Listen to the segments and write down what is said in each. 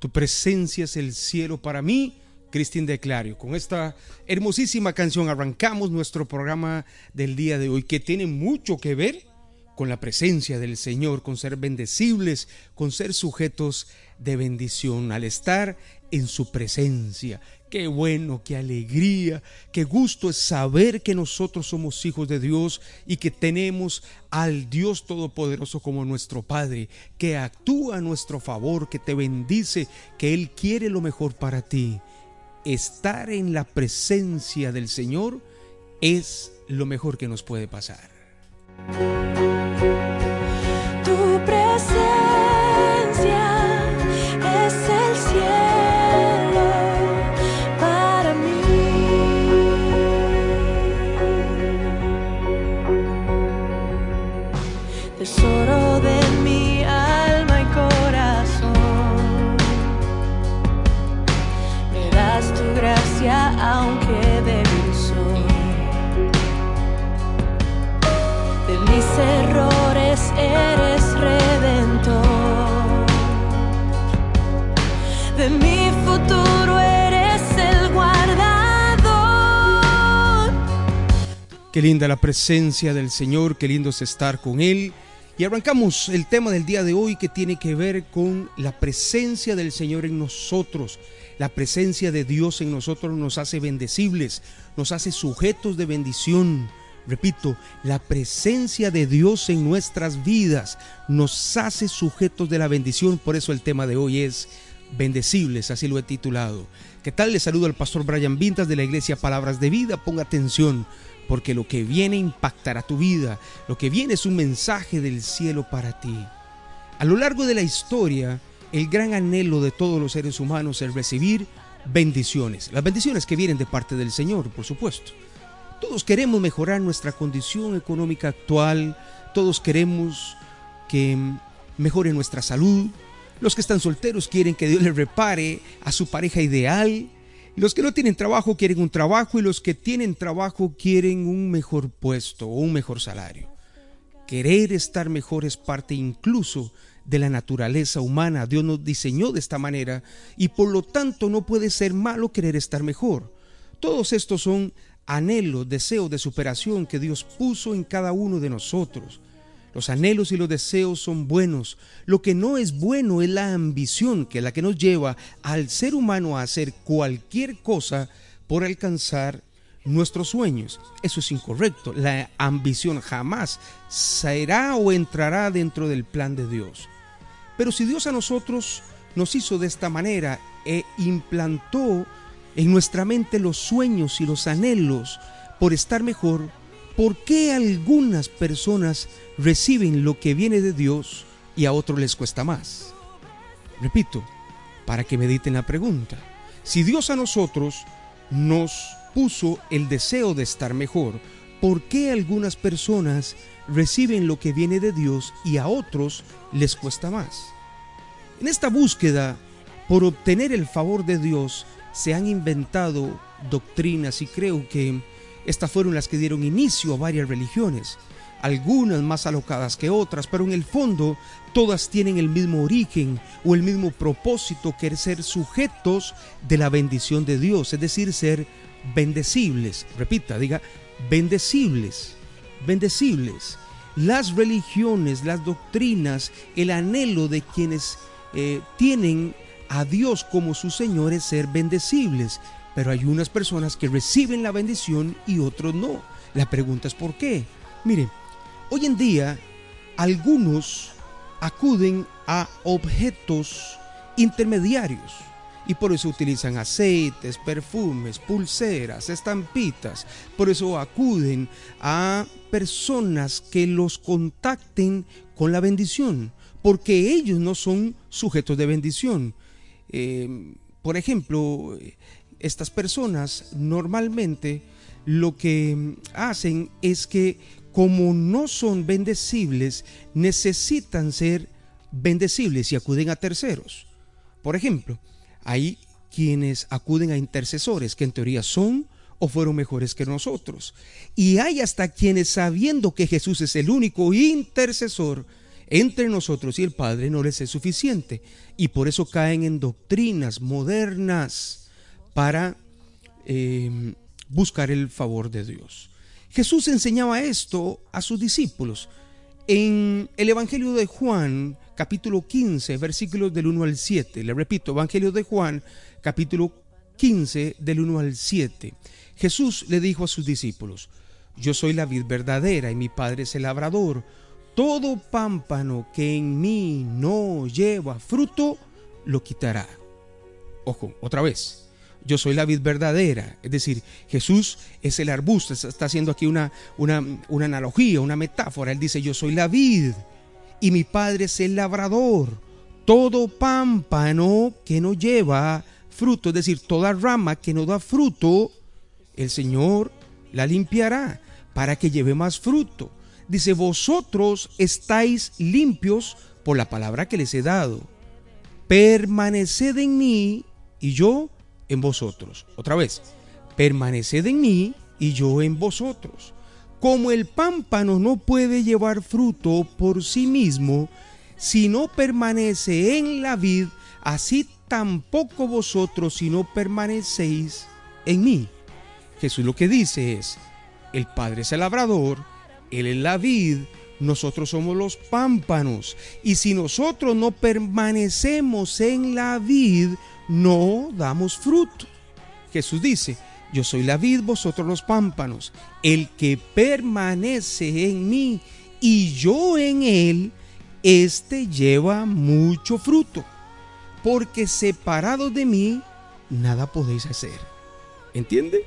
Tu presencia es el cielo para mí. Cristín de Clario. Con esta hermosísima canción arrancamos nuestro programa del día de hoy que tiene mucho que ver con la presencia del Señor, con ser bendecibles, con ser sujetos de bendición, al estar en su presencia. Qué bueno, qué alegría, qué gusto es saber que nosotros somos hijos de Dios y que tenemos al Dios Todopoderoso como nuestro Padre, que actúa a nuestro favor, que te bendice, que Él quiere lo mejor para ti. Estar en la presencia del Señor es lo mejor que nos puede pasar. Tu presencia aunque débil soy. De mis errores eres redentor. De mi futuro eres el guardador. Qué linda la presencia del Señor, qué lindo es estar con Él. Y arrancamos el tema del día de hoy que tiene que ver con la presencia del Señor en nosotros. La presencia de Dios en nosotros nos hace bendecibles, nos hace sujetos de bendición. Repito, la presencia de Dios en nuestras vidas nos hace sujetos de la bendición. Por eso el tema de hoy es bendecibles, así lo he titulado. ¿Qué tal? Les saludo al pastor Brian Vintas de la iglesia Palabras de Vida. Ponga atención, porque lo que viene impactará tu vida. Lo que viene es un mensaje del cielo para ti. A lo largo de la historia, el gran anhelo de todos los seres humanos es recibir bendiciones. Las bendiciones que vienen de parte del Señor, por supuesto. Todos queremos mejorar nuestra condición económica actual, todos queremos que mejore nuestra salud, los que están solteros quieren que Dios les repare a su pareja ideal, los que no tienen trabajo quieren un trabajo y los que tienen trabajo quieren un mejor puesto o un mejor salario. Querer estar mejor es parte incluso de la naturaleza humana. Dios nos diseñó de esta manera y por lo tanto no puede ser malo querer estar mejor. Todos estos son anhelos, deseos de superación que Dios puso en cada uno de nosotros. Los anhelos y los deseos son buenos. Lo que no es bueno es la ambición, que es la que nos lleva al ser humano a hacer cualquier cosa por alcanzar nuestros sueños. Eso es incorrecto. La ambición jamás será o entrará dentro del plan de Dios. Pero si Dios a nosotros nos hizo de esta manera e implantó en nuestra mente los sueños y los anhelos por estar mejor, ¿por qué algunas personas reciben lo que viene de Dios y a otros les cuesta más? Repito, para que mediten la pregunta. Si Dios a nosotros nos puso el deseo de estar mejor, ¿por qué algunas personas reciben lo que viene de Dios y a otros les cuesta más? En esta búsqueda por obtener el favor de Dios se han inventado doctrinas y creo que estas fueron las que dieron inicio a varias religiones, algunas más alocadas que otras, pero en el fondo todas tienen el mismo origen o el mismo propósito que ser sujetos de la bendición de Dios, es decir, ser bendecibles. Repita, diga, bendecibles, bendecibles. Las religiones, las doctrinas, el anhelo de quienes eh, tienen a Dios como su Señor es ser bendecibles. Pero hay unas personas que reciben la bendición y otros no. La pregunta es ¿por qué? Mire, hoy en día algunos acuden a objetos intermediarios y por eso utilizan aceites, perfumes, pulseras, estampitas. Por eso acuden a personas que los contacten con la bendición, porque ellos no son sujetos de bendición. Eh, por ejemplo, estas personas normalmente lo que hacen es que como no son bendecibles, necesitan ser bendecibles y acuden a terceros. Por ejemplo, hay quienes acuden a intercesores que en teoría son o fueron mejores que nosotros. Y hay hasta quienes sabiendo que Jesús es el único intercesor, entre nosotros y el Padre no les es suficiente. Y por eso caen en doctrinas modernas para eh, buscar el favor de Dios. Jesús enseñaba esto a sus discípulos. En el Evangelio de Juan, capítulo 15, versículos del 1 al 7. Le repito, Evangelio de Juan, capítulo 15, del 1 al 7. Jesús le dijo a sus discípulos, Yo soy la vid verdadera y mi Padre es el labrador. Todo pámpano que en mí no lleva fruto, lo quitará. Ojo, otra vez. Yo soy la vid verdadera. Es decir, Jesús es el arbusto. Está haciendo aquí una, una, una analogía, una metáfora. Él dice, yo soy la vid y mi Padre es el labrador. Todo pámpano que no lleva fruto, es decir, toda rama que no da fruto, el Señor la limpiará para que lleve más fruto. Dice, vosotros estáis limpios por la palabra que les he dado. Permaneced en mí y yo en vosotros. Otra vez, permaneced en mí y yo en vosotros. Como el pámpano no puede llevar fruto por sí mismo, si no permanece en la vid, así tampoco vosotros si no permanecéis en mí. Jesús lo que dice es, el Padre es el labrador, Él es la vid, nosotros somos los pámpanos. Y si nosotros no permanecemos en la vid, no damos fruto. Jesús dice, yo soy la vid, vosotros los pámpanos. El que permanece en mí y yo en él, éste lleva mucho fruto. Porque separados de mí, nada podéis hacer. ¿Entiende?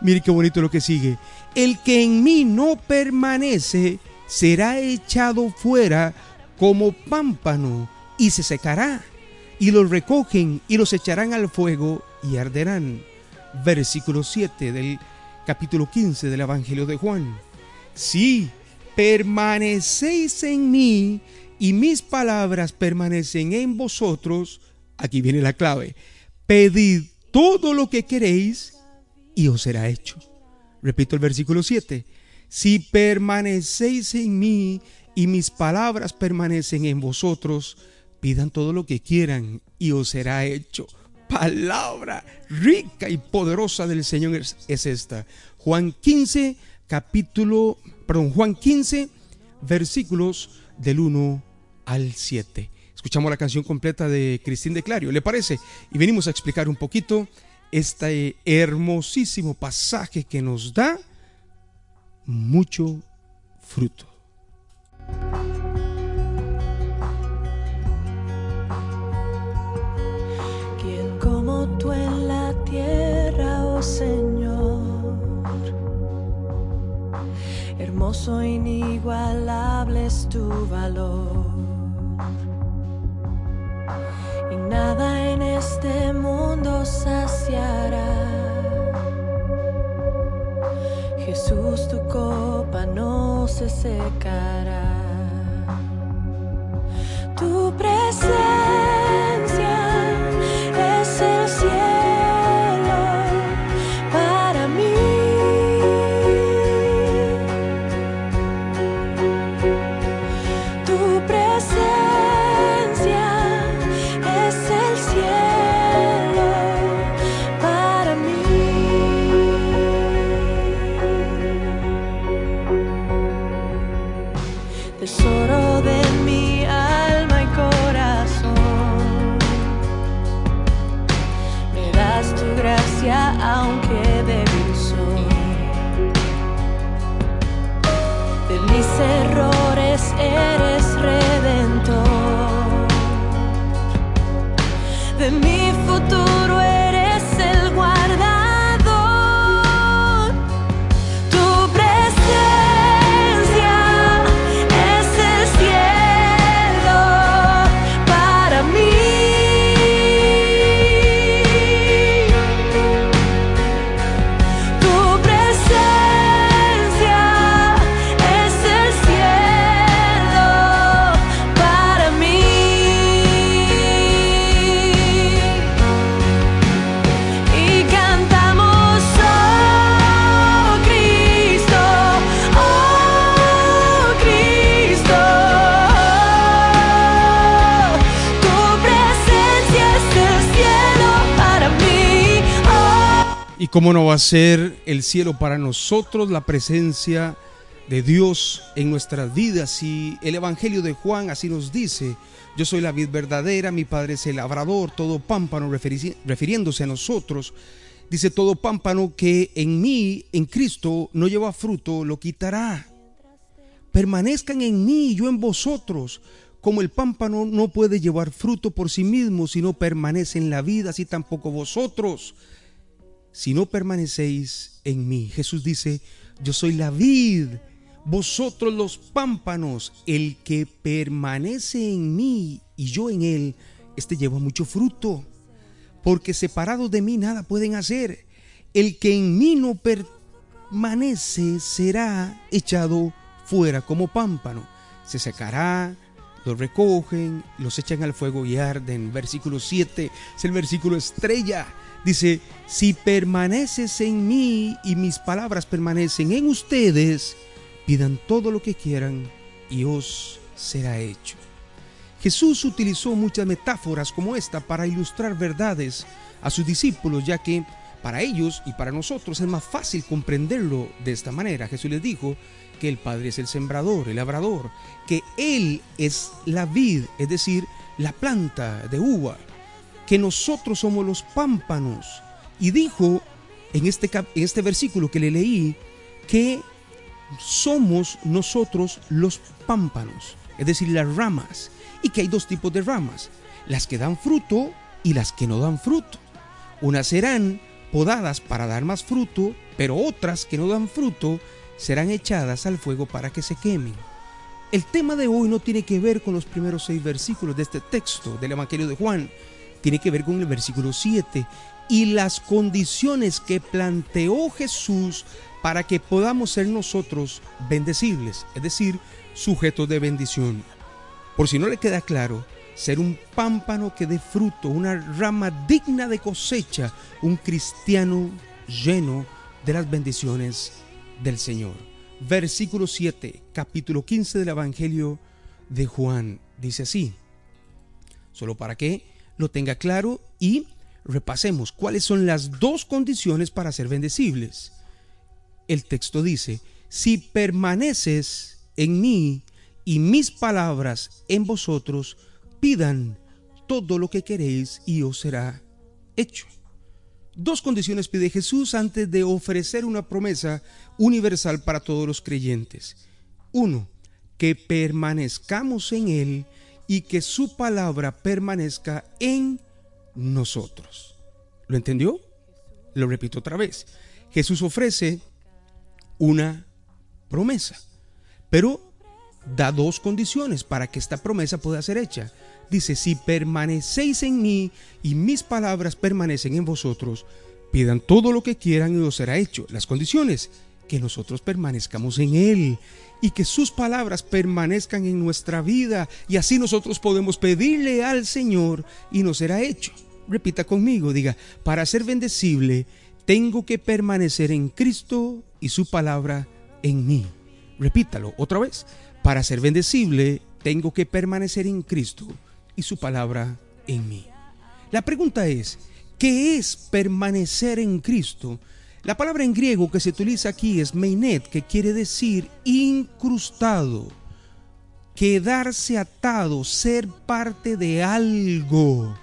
Mire qué bonito lo que sigue. El que en mí no permanece será echado fuera como pámpano y se secará. Y los recogen y los echarán al fuego y arderán. Versículo 7 del capítulo 15 del Evangelio de Juan. Si permanecéis en mí y mis palabras permanecen en vosotros, aquí viene la clave, pedid todo lo que queréis y os será hecho. Repito el versículo 7. Si permanecéis en mí y mis palabras permanecen en vosotros, pidan todo lo que quieran y os será hecho. Palabra rica y poderosa del Señor es, es esta. Juan 15, capítulo, perdón, Juan 15, versículos del 1 al 7. Escuchamos la canción completa de Cristín de Clario, ¿le parece? Y venimos a explicar un poquito este hermosísimo pasaje que nos da mucho fruto. Tú en la tierra, oh Señor? Hermoso, inigualable es tu valor. Y nada en este mundo saciará. Jesús, tu copa no se secará. Tu presencia Tesoro cómo no va a ser el cielo para nosotros la presencia de Dios en nuestras vidas? Y el Evangelio de Juan así nos dice, yo soy la vid verdadera, mi Padre es el labrador, todo pámpano, refiriéndose a nosotros. Dice, todo pámpano que en mí, en Cristo, no lleva fruto, lo quitará. Permanezcan en mí, yo en vosotros. Como el pámpano no puede llevar fruto por sí mismo si no permanece en la vida, así tampoco vosotros. Si no permanecéis en mí. Jesús dice, yo soy la vid, vosotros los pámpanos, el que permanece en mí y yo en él, este lleva mucho fruto, porque separados de mí nada pueden hacer. El que en mí no permanece será echado fuera como pámpano, se secará, los recogen, los echan al fuego y arden. Versículo 7 es el versículo estrella. Dice, si permaneces en mí y mis palabras permanecen en ustedes, pidan todo lo que quieran y os será hecho. Jesús utilizó muchas metáforas como esta para ilustrar verdades a sus discípulos, ya que para ellos y para nosotros es más fácil comprenderlo de esta manera. Jesús les dijo, que el Padre es el sembrador, el labrador, que Él es la vid, es decir, la planta de uva, que nosotros somos los pámpanos. Y dijo en este, en este versículo que le leí que somos nosotros los pámpanos, es decir, las ramas, y que hay dos tipos de ramas, las que dan fruto y las que no dan fruto. Unas serán podadas para dar más fruto, pero otras que no dan fruto serán echadas al fuego para que se quemen. El tema de hoy no tiene que ver con los primeros seis versículos de este texto del Evangelio de Juan, tiene que ver con el versículo 7 y las condiciones que planteó Jesús para que podamos ser nosotros bendecibles, es decir, sujetos de bendición. Por si no le queda claro, ser un pámpano que dé fruto, una rama digna de cosecha, un cristiano lleno de las bendiciones del Señor. Versículo 7, capítulo 15 del Evangelio de Juan. Dice así, solo para que lo tenga claro y repasemos cuáles son las dos condiciones para ser bendecibles. El texto dice, si permaneces en mí y mis palabras en vosotros, pidan todo lo que queréis y os será hecho. Dos condiciones pide Jesús antes de ofrecer una promesa universal para todos los creyentes. Uno, que permanezcamos en Él y que su palabra permanezca en nosotros. ¿Lo entendió? Lo repito otra vez. Jesús ofrece una promesa, pero da dos condiciones para que esta promesa pueda ser hecha dice, si permanecéis en mí y mis palabras permanecen en vosotros, pidan todo lo que quieran y os será hecho. Las condiciones, que nosotros permanezcamos en Él y que sus palabras permanezcan en nuestra vida y así nosotros podemos pedirle al Señor y nos será hecho. Repita conmigo, diga, para ser bendecible tengo que permanecer en Cristo y su palabra en mí. Repítalo otra vez, para ser bendecible tengo que permanecer en Cristo y su palabra en mí. La pregunta es, ¿qué es permanecer en Cristo? La palabra en griego que se utiliza aquí es meinet, que quiere decir incrustado, quedarse atado, ser parte de algo.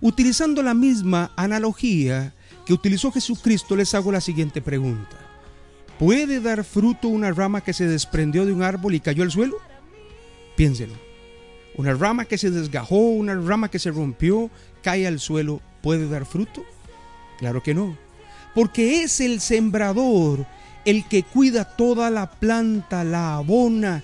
Utilizando la misma analogía que utilizó Jesucristo, les hago la siguiente pregunta. ¿Puede dar fruto una rama que se desprendió de un árbol y cayó al suelo? Piénselo. Una rama que se desgajó, una rama que se rompió, cae al suelo, ¿puede dar fruto? Claro que no. Porque es el sembrador el que cuida toda la planta, la abona,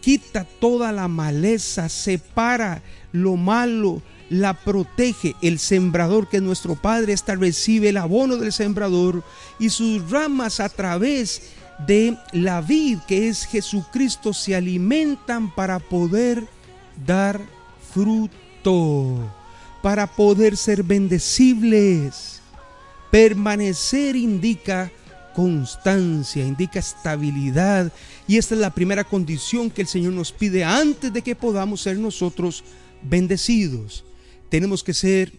quita toda la maleza, separa lo malo, la protege. El sembrador que es nuestro Padre, esta recibe el abono del sembrador y sus ramas a través de la vid que es Jesucristo se alimentan para poder dar fruto, para poder ser bendecibles. Permanecer indica constancia, indica estabilidad. Y esta es la primera condición que el Señor nos pide antes de que podamos ser nosotros bendecidos. Tenemos que ser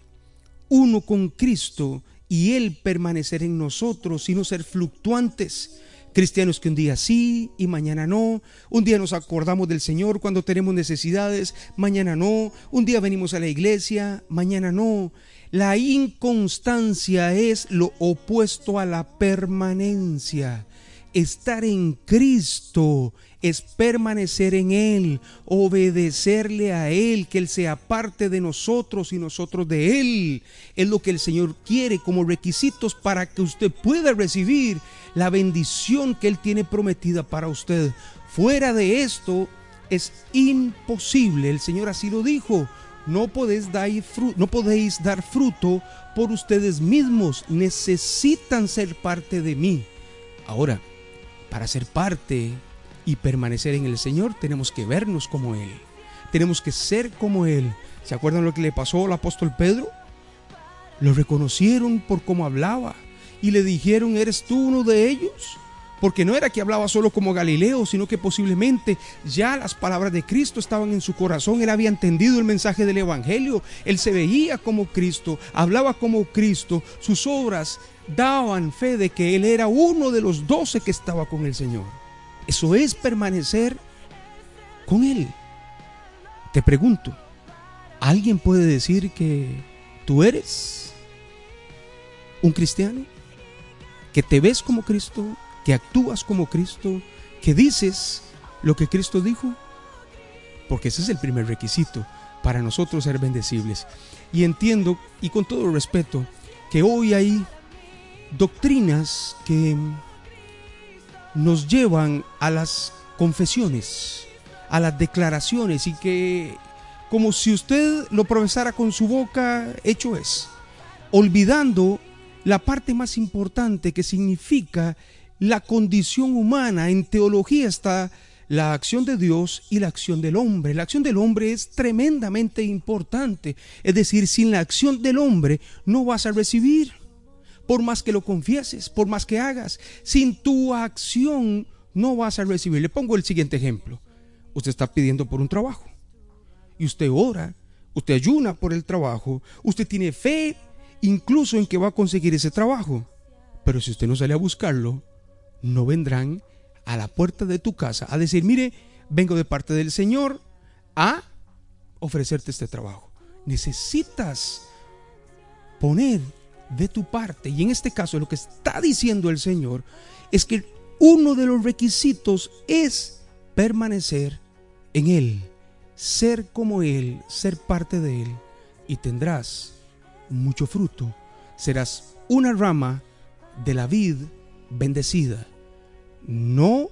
uno con Cristo y Él permanecer en nosotros y no ser fluctuantes. Cristianos que un día sí y mañana no. Un día nos acordamos del Señor cuando tenemos necesidades, mañana no. Un día venimos a la iglesia, mañana no. La inconstancia es lo opuesto a la permanencia. Estar en Cristo es permanecer en Él, obedecerle a Él, que Él sea parte de nosotros y nosotros de Él. Es lo que el Señor quiere como requisitos para que usted pueda recibir la bendición que Él tiene prometida para usted. Fuera de esto es imposible, el Señor así lo dijo. No podéis, dar fruto, no podéis dar fruto por ustedes mismos, necesitan ser parte de mí. Ahora, para ser parte y permanecer en el Señor tenemos que vernos como Él. Tenemos que ser como Él. ¿Se acuerdan lo que le pasó al apóstol Pedro? Lo reconocieron por cómo hablaba y le dijeron, ¿eres tú uno de ellos? Porque no era que hablaba solo como Galileo, sino que posiblemente ya las palabras de Cristo estaban en su corazón. Él había entendido el mensaje del Evangelio. Él se veía como Cristo, hablaba como Cristo. Sus obras daban fe de que él era uno de los doce que estaba con el Señor. Eso es permanecer con Él. Te pregunto, ¿alguien puede decir que tú eres un cristiano? ¿Que te ves como Cristo? ¿Que actúas como Cristo? ¿Que dices lo que Cristo dijo? Porque ese es el primer requisito para nosotros ser bendecibles. Y entiendo, y con todo respeto, que hoy hay doctrinas que nos llevan a las confesiones, a las declaraciones y que como si usted lo profesara con su boca, hecho es, olvidando la parte más importante que significa la condición humana. En teología está la acción de Dios y la acción del hombre. La acción del hombre es tremendamente importante. Es decir, sin la acción del hombre no vas a recibir por más que lo confieses, por más que hagas, sin tu acción no vas a recibir. Le pongo el siguiente ejemplo. Usted está pidiendo por un trabajo y usted ora, usted ayuna por el trabajo, usted tiene fe incluso en que va a conseguir ese trabajo. Pero si usted no sale a buscarlo, no vendrán a la puerta de tu casa a decir, mire, vengo de parte del Señor a ofrecerte este trabajo. Necesitas poner de tu parte. Y en este caso lo que está diciendo el Señor es que uno de los requisitos es permanecer en Él, ser como Él, ser parte de Él, y tendrás mucho fruto. Serás una rama de la vid bendecida. No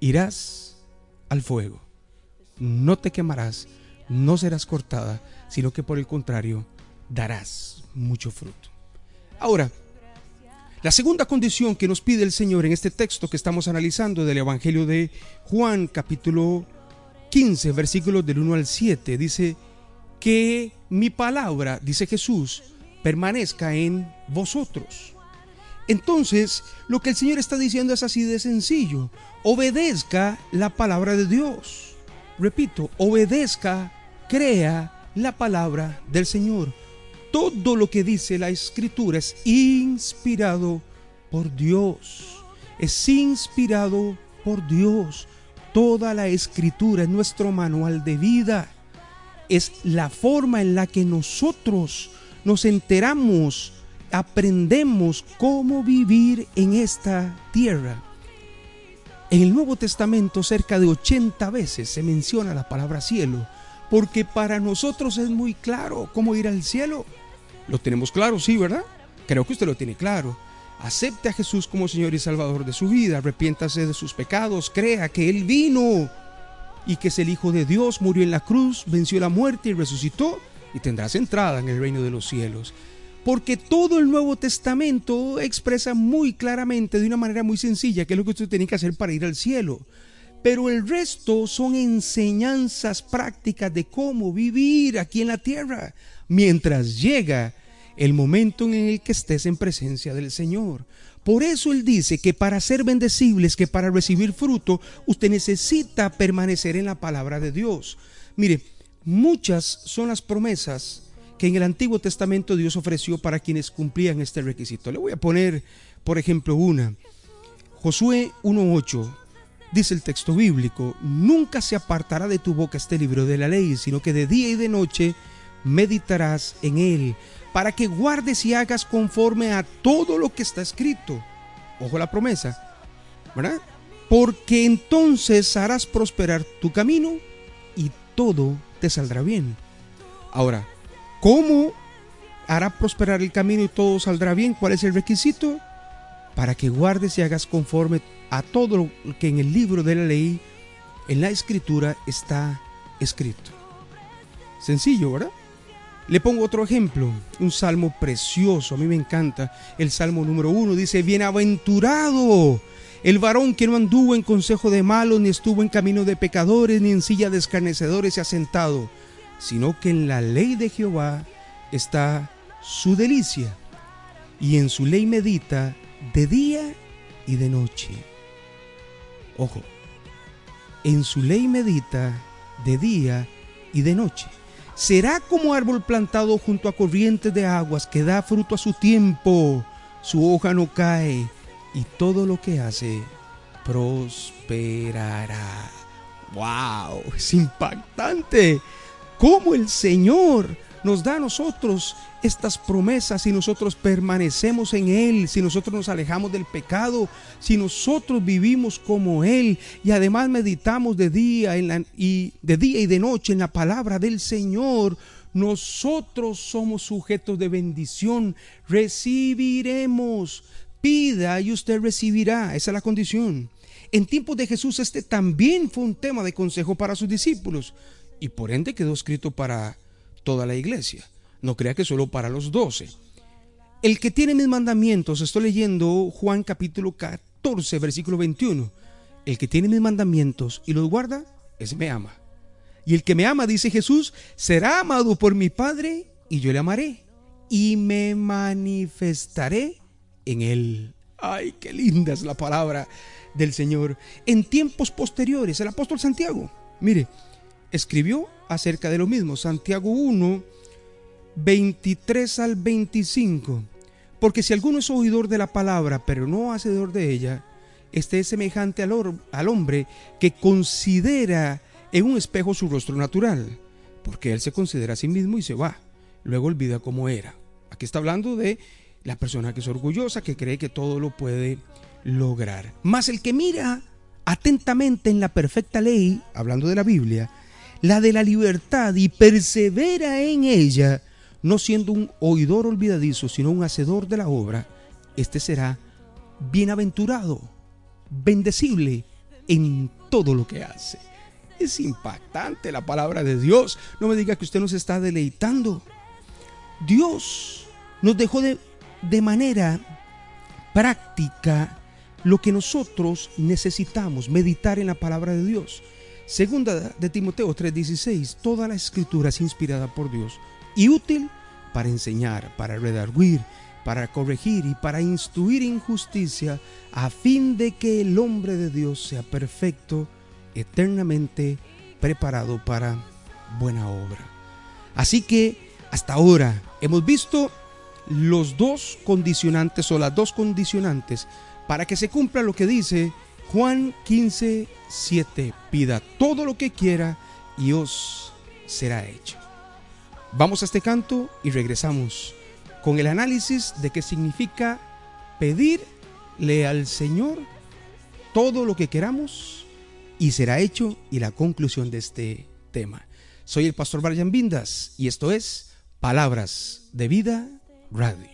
irás al fuego, no te quemarás, no serás cortada, sino que por el contrario darás mucho fruto. Ahora, la segunda condición que nos pide el Señor en este texto que estamos analizando del Evangelio de Juan capítulo 15 versículos del 1 al 7 dice que mi palabra, dice Jesús, permanezca en vosotros. Entonces, lo que el Señor está diciendo es así de sencillo. Obedezca la palabra de Dios. Repito, obedezca, crea la palabra del Señor todo lo que dice la escritura es inspirado por Dios. Es inspirado por Dios. Toda la escritura es nuestro manual de vida. Es la forma en la que nosotros nos enteramos, aprendemos cómo vivir en esta tierra. En el Nuevo Testamento cerca de 80 veces se menciona la palabra cielo, porque para nosotros es muy claro cómo ir al cielo. Lo tenemos claro, sí, ¿verdad? Creo que usted lo tiene claro. Acepte a Jesús como Señor y Salvador de su vida, arrepiéntase de sus pecados, crea que Él vino y que es el Hijo de Dios, murió en la cruz, venció la muerte y resucitó y tendrás entrada en el reino de los cielos. Porque todo el Nuevo Testamento expresa muy claramente, de una manera muy sencilla, qué es lo que usted tiene que hacer para ir al cielo. Pero el resto son enseñanzas prácticas de cómo vivir aquí en la tierra mientras llega el momento en el que estés en presencia del Señor. Por eso Él dice que para ser bendecibles, que para recibir fruto, usted necesita permanecer en la palabra de Dios. Mire, muchas son las promesas que en el Antiguo Testamento Dios ofreció para quienes cumplían este requisito. Le voy a poner, por ejemplo, una. Josué 1.8 dice el texto bíblico, nunca se apartará de tu boca este libro de la ley, sino que de día y de noche meditarás en él, para que guardes y hagas conforme a todo lo que está escrito. Ojo la promesa, ¿verdad? Porque entonces harás prosperar tu camino y todo te saldrá bien. Ahora, ¿cómo hará prosperar el camino y todo saldrá bien? ¿Cuál es el requisito? Para que guardes y hagas conforme a todo lo que en el libro de la ley, en la escritura, está escrito. Sencillo, ¿verdad? Le pongo otro ejemplo, un salmo precioso, a mí me encanta. El salmo número uno dice, bienaventurado el varón que no anduvo en consejo de malos, ni estuvo en camino de pecadores, ni en silla de escarnecedores se ha sentado, sino que en la ley de Jehová está su delicia, y en su ley medita de día y de noche. Ojo, en su ley medita de día y de noche. Será como árbol plantado junto a corrientes de aguas que da fruto a su tiempo, su hoja no cae y todo lo que hace prosperará. ¡Wow! Es impactante. Cómo el Señor nos da a nosotros estas promesas si nosotros permanecemos en Él, si nosotros nos alejamos del pecado, si nosotros vivimos como Él y además meditamos de día, y, de día y de noche en la palabra del Señor, nosotros somos sujetos de bendición, recibiremos Pida y usted recibirá. Esa es la condición. En tiempos de Jesús este también fue un tema de consejo para sus discípulos y por ende quedó escrito para toda la iglesia. No crea que solo para los doce. El que tiene mis mandamientos, estoy leyendo Juan capítulo 14, versículo 21. El que tiene mis mandamientos y los guarda, ese me ama. Y el que me ama, dice Jesús, será amado por mi Padre y yo le amaré y me manifestaré en él. Ay, qué linda es la palabra del Señor. En tiempos posteriores, el apóstol Santiago, mire, escribió acerca de lo mismo. Santiago 1, 23 al 25. Porque si alguno es oidor de la palabra, pero no hacedor de ella, este es semejante al, al hombre que considera en un espejo su rostro natural, porque él se considera a sí mismo y se va, luego olvida cómo era. Aquí está hablando de la persona que es orgullosa, que cree que todo lo puede lograr. Más el que mira atentamente en la perfecta ley, hablando de la Biblia, la de la libertad y persevera en ella, no siendo un oidor olvidadizo, sino un hacedor de la obra, este será bienaventurado, bendecible en todo lo que hace. Es impactante la palabra de Dios. No me diga que usted nos está deleitando. Dios nos dejó de de manera práctica lo que nosotros necesitamos, meditar en la palabra de Dios. Segunda de Timoteo 3:16, toda la escritura es inspirada por Dios y útil para enseñar, para redarguir, para corregir y para instruir en justicia, a fin de que el hombre de Dios sea perfecto, eternamente preparado para buena obra. Así que hasta ahora hemos visto los dos condicionantes o las dos condicionantes para que se cumpla lo que dice Juan 15, 7. Pida todo lo que quiera y os será hecho. Vamos a este canto y regresamos con el análisis de qué significa pedirle al Señor todo lo que queramos y será hecho y la conclusión de este tema. Soy el pastor Brian Vindas y esto es Palabras de Vida Radio.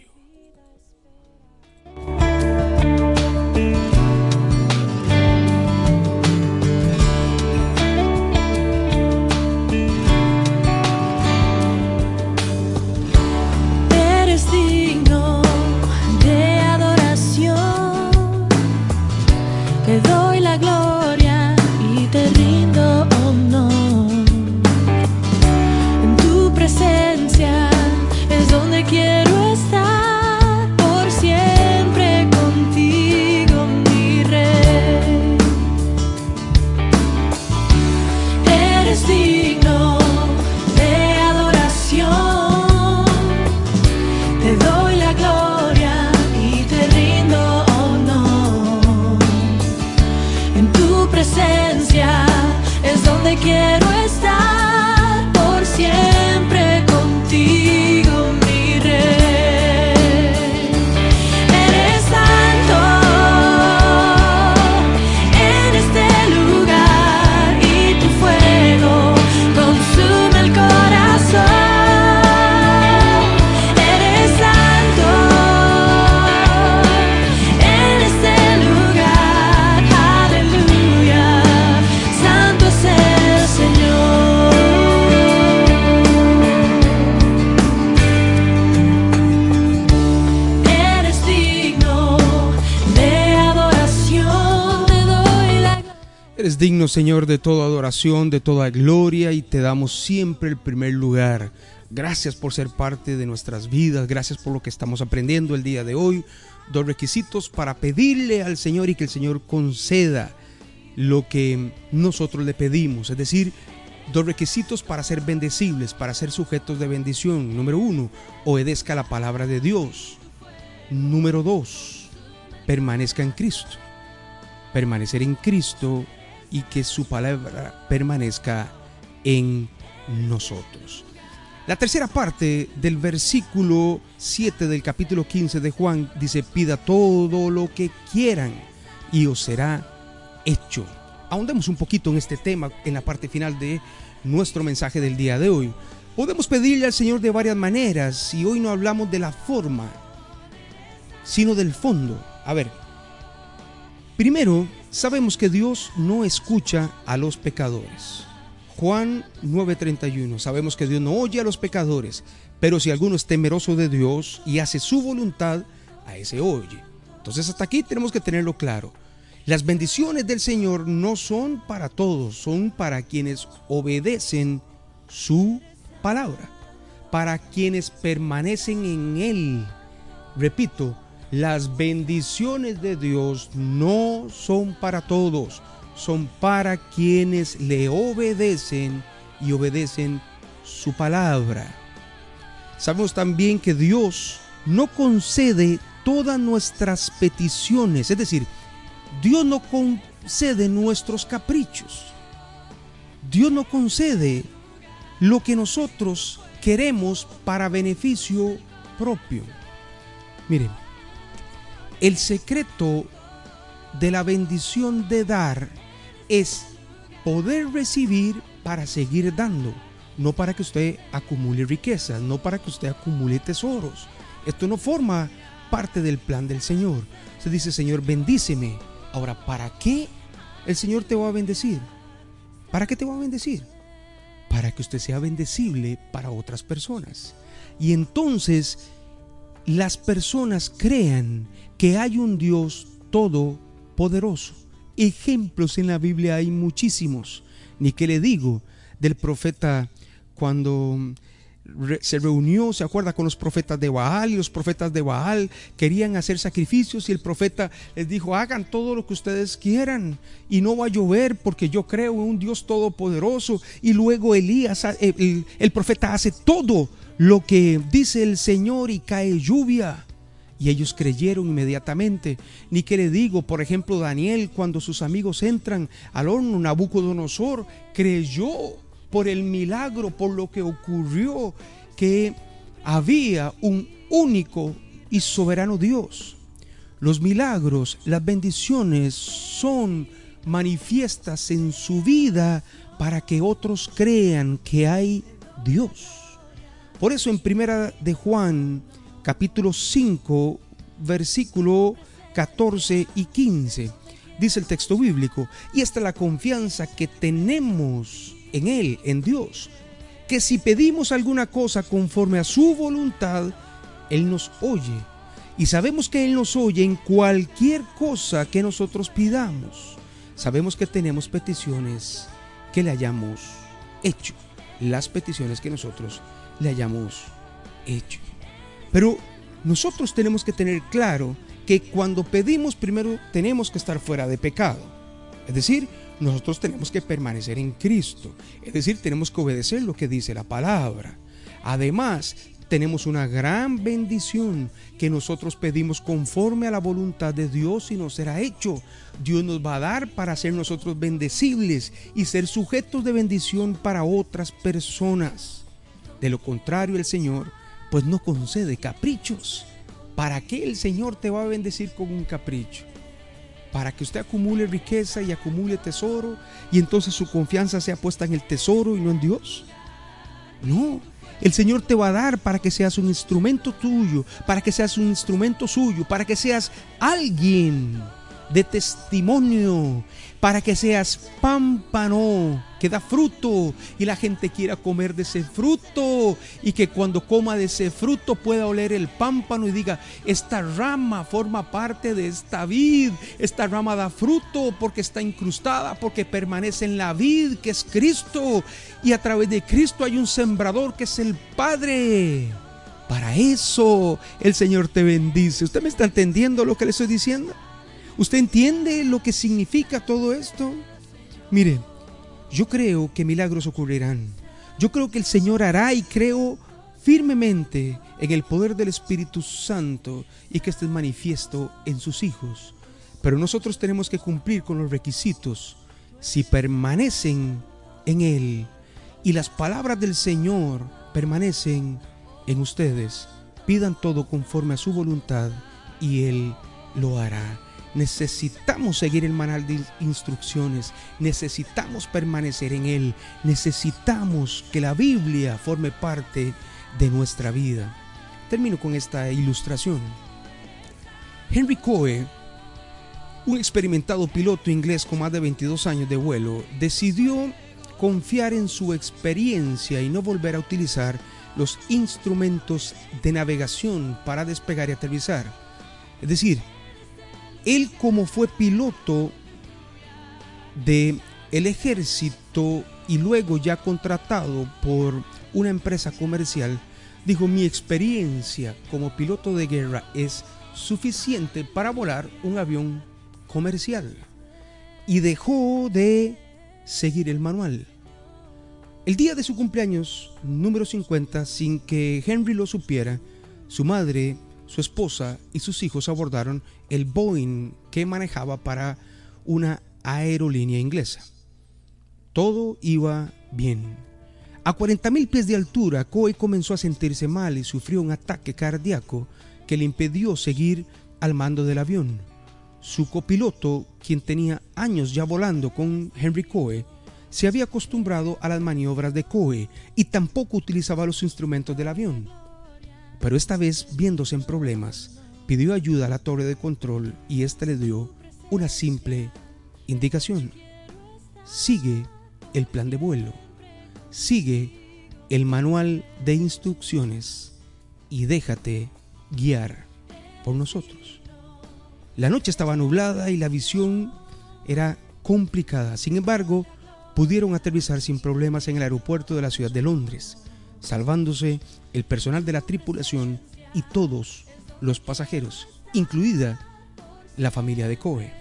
Digno, Señor, de toda adoración, de toda gloria y te damos siempre el primer lugar. Gracias por ser parte de nuestras vidas, gracias por lo que estamos aprendiendo el día de hoy. Dos requisitos para pedirle al Señor y que el Señor conceda lo que nosotros le pedimos, es decir, dos requisitos para ser bendecibles, para ser sujetos de bendición. Número uno, obedezca la palabra de Dios. Número dos, permanezca en Cristo. Permanecer en Cristo y que su palabra permanezca en nosotros. La tercera parte del versículo 7 del capítulo 15 de Juan dice, pida todo lo que quieran y os será hecho. Ahondemos un poquito en este tema en la parte final de nuestro mensaje del día de hoy. Podemos pedirle al Señor de varias maneras y hoy no hablamos de la forma, sino del fondo. A ver, primero, sabemos que Dios no escucha a los pecadores. Juan 9:31. Sabemos que Dios no oye a los pecadores, pero si alguno es temeroso de Dios y hace su voluntad, a ese oye. Entonces hasta aquí tenemos que tenerlo claro. Las bendiciones del Señor no son para todos, son para quienes obedecen su palabra, para quienes permanecen en Él. Repito, las bendiciones de Dios no son para todos, son para quienes le obedecen y obedecen su palabra. Sabemos también que Dios no concede todas nuestras peticiones, es decir, Dios no concede nuestros caprichos. Dios no concede lo que nosotros queremos para beneficio propio. Miren, el secreto de la bendición de dar es poder recibir para seguir dando, no para que usted acumule riquezas, no para que usted acumule tesoros. Esto no forma parte del plan del Señor. Se dice, Señor, bendíceme. Ahora, ¿para qué el Señor te va a bendecir? ¿Para qué te va a bendecir? Para que usted sea bendecible para otras personas. Y entonces las personas crean que hay un Dios todopoderoso Ejemplos en la Biblia hay muchísimos. Ni que le digo del profeta cuando se reunió, se acuerda con los profetas de Baal y los profetas de Baal querían hacer sacrificios y el profeta les dijo, hagan todo lo que ustedes quieran y no va a llover porque yo creo en un Dios todopoderoso. Y luego Elías, el, el profeta hace todo lo que dice el Señor y cae lluvia. Y ellos creyeron inmediatamente. Ni que le digo, por ejemplo, Daniel, cuando sus amigos entran al horno, Nabucodonosor creyó por el milagro, por lo que ocurrió, que había un único y soberano Dios. Los milagros, las bendiciones son manifiestas en su vida para que otros crean que hay Dios. Por eso en primera de Juan capítulo 5, versículo 14 y 15. Dice el texto bíblico, y esta es la confianza que tenemos en Él, en Dios, que si pedimos alguna cosa conforme a su voluntad, Él nos oye. Y sabemos que Él nos oye en cualquier cosa que nosotros pidamos. Sabemos que tenemos peticiones que le hayamos hecho. Las peticiones que nosotros le hayamos hecho. Pero nosotros tenemos que tener claro que cuando pedimos primero tenemos que estar fuera de pecado. Es decir, nosotros tenemos que permanecer en Cristo. Es decir, tenemos que obedecer lo que dice la palabra. Además, tenemos una gran bendición que nosotros pedimos conforme a la voluntad de Dios y nos será hecho. Dios nos va a dar para ser nosotros bendecibles y ser sujetos de bendición para otras personas. De lo contrario, el Señor pues no concede caprichos. ¿Para qué el Señor te va a bendecir con un capricho? Para que usted acumule riqueza y acumule tesoro y entonces su confianza sea puesta en el tesoro y no en Dios. No, el Señor te va a dar para que seas un instrumento tuyo, para que seas un instrumento suyo, para que seas alguien de testimonio, para que seas pámpano, que da fruto y la gente quiera comer de ese fruto y que cuando coma de ese fruto pueda oler el pámpano y diga, esta rama forma parte de esta vid, esta rama da fruto porque está incrustada, porque permanece en la vid que es Cristo y a través de Cristo hay un sembrador que es el Padre. Para eso el Señor te bendice. ¿Usted me está entendiendo lo que le estoy diciendo? ¿Usted entiende lo que significa todo esto? Mire, yo creo que milagros ocurrirán. Yo creo que el Señor hará y creo firmemente en el poder del Espíritu Santo y que este es manifiesto en sus hijos. Pero nosotros tenemos que cumplir con los requisitos. Si permanecen en Él y las palabras del Señor permanecen en ustedes, pidan todo conforme a su voluntad y Él lo hará. Necesitamos seguir el manual de instrucciones, necesitamos permanecer en él, necesitamos que la Biblia forme parte de nuestra vida. Termino con esta ilustración. Henry Coe, un experimentado piloto inglés con más de 22 años de vuelo, decidió confiar en su experiencia y no volver a utilizar los instrumentos de navegación para despegar y aterrizar. Es decir, él como fue piloto de el ejército y luego ya contratado por una empresa comercial, dijo mi experiencia como piloto de guerra es suficiente para volar un avión comercial y dejó de seguir el manual. El día de su cumpleaños número 50, sin que Henry lo supiera, su madre su esposa y sus hijos abordaron el Boeing que manejaba para una aerolínea inglesa. Todo iba bien. A 40.000 pies de altura, Coe comenzó a sentirse mal y sufrió un ataque cardíaco que le impidió seguir al mando del avión. Su copiloto, quien tenía años ya volando con Henry Coe, se había acostumbrado a las maniobras de Coe y tampoco utilizaba los instrumentos del avión pero esta vez viéndose en problemas, pidió ayuda a la torre de control y ésta le dio una simple indicación. Sigue el plan de vuelo, sigue el manual de instrucciones y déjate guiar por nosotros. La noche estaba nublada y la visión era complicada. Sin embargo, pudieron aterrizar sin problemas en el aeropuerto de la ciudad de Londres salvándose el personal de la tripulación y todos los pasajeros, incluida la familia de Coe.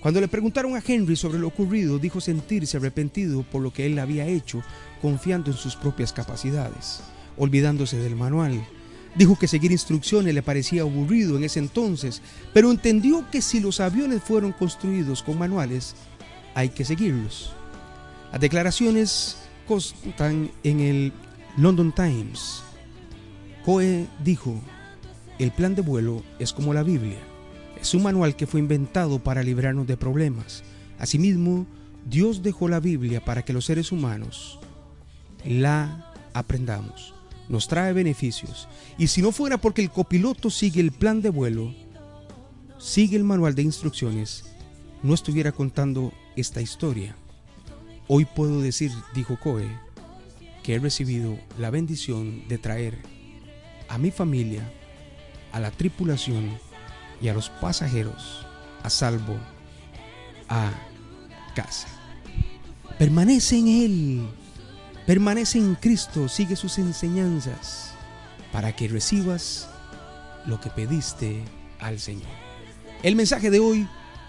Cuando le preguntaron a Henry sobre lo ocurrido, dijo sentirse arrepentido por lo que él había hecho, confiando en sus propias capacidades, olvidándose del manual. Dijo que seguir instrucciones le parecía aburrido en ese entonces, pero entendió que si los aviones fueron construidos con manuales, hay que seguirlos. Las declaraciones constan en el London Times. Coe dijo, el plan de vuelo es como la Biblia. Es un manual que fue inventado para librarnos de problemas. Asimismo, Dios dejó la Biblia para que los seres humanos la aprendamos. Nos trae beneficios. Y si no fuera porque el copiloto sigue el plan de vuelo, sigue el manual de instrucciones, no estuviera contando esta historia. Hoy puedo decir, dijo Coe, que he recibido la bendición de traer a mi familia, a la tripulación y a los pasajeros a salvo a casa. Permanece en Él, permanece en Cristo, sigue sus enseñanzas para que recibas lo que pediste al Señor. El mensaje de hoy,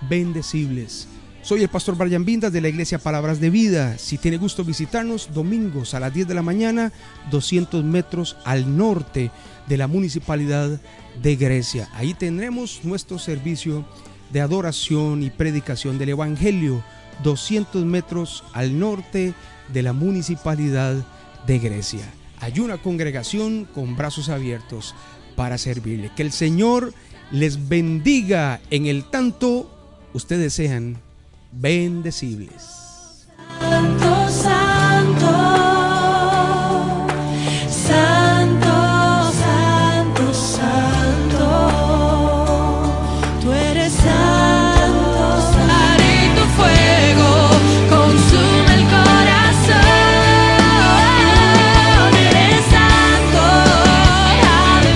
bendecibles. Soy el pastor Brian Vindas de la iglesia Palabras de Vida. Si tiene gusto visitarnos, domingos a las 10 de la mañana, 200 metros al norte de la municipalidad de Grecia. Ahí tendremos nuestro servicio de adoración y predicación del Evangelio, 200 metros al norte de la municipalidad de Grecia. Hay una congregación con brazos abiertos para servirle. Que el Señor les bendiga en el tanto ustedes sean bendecibles.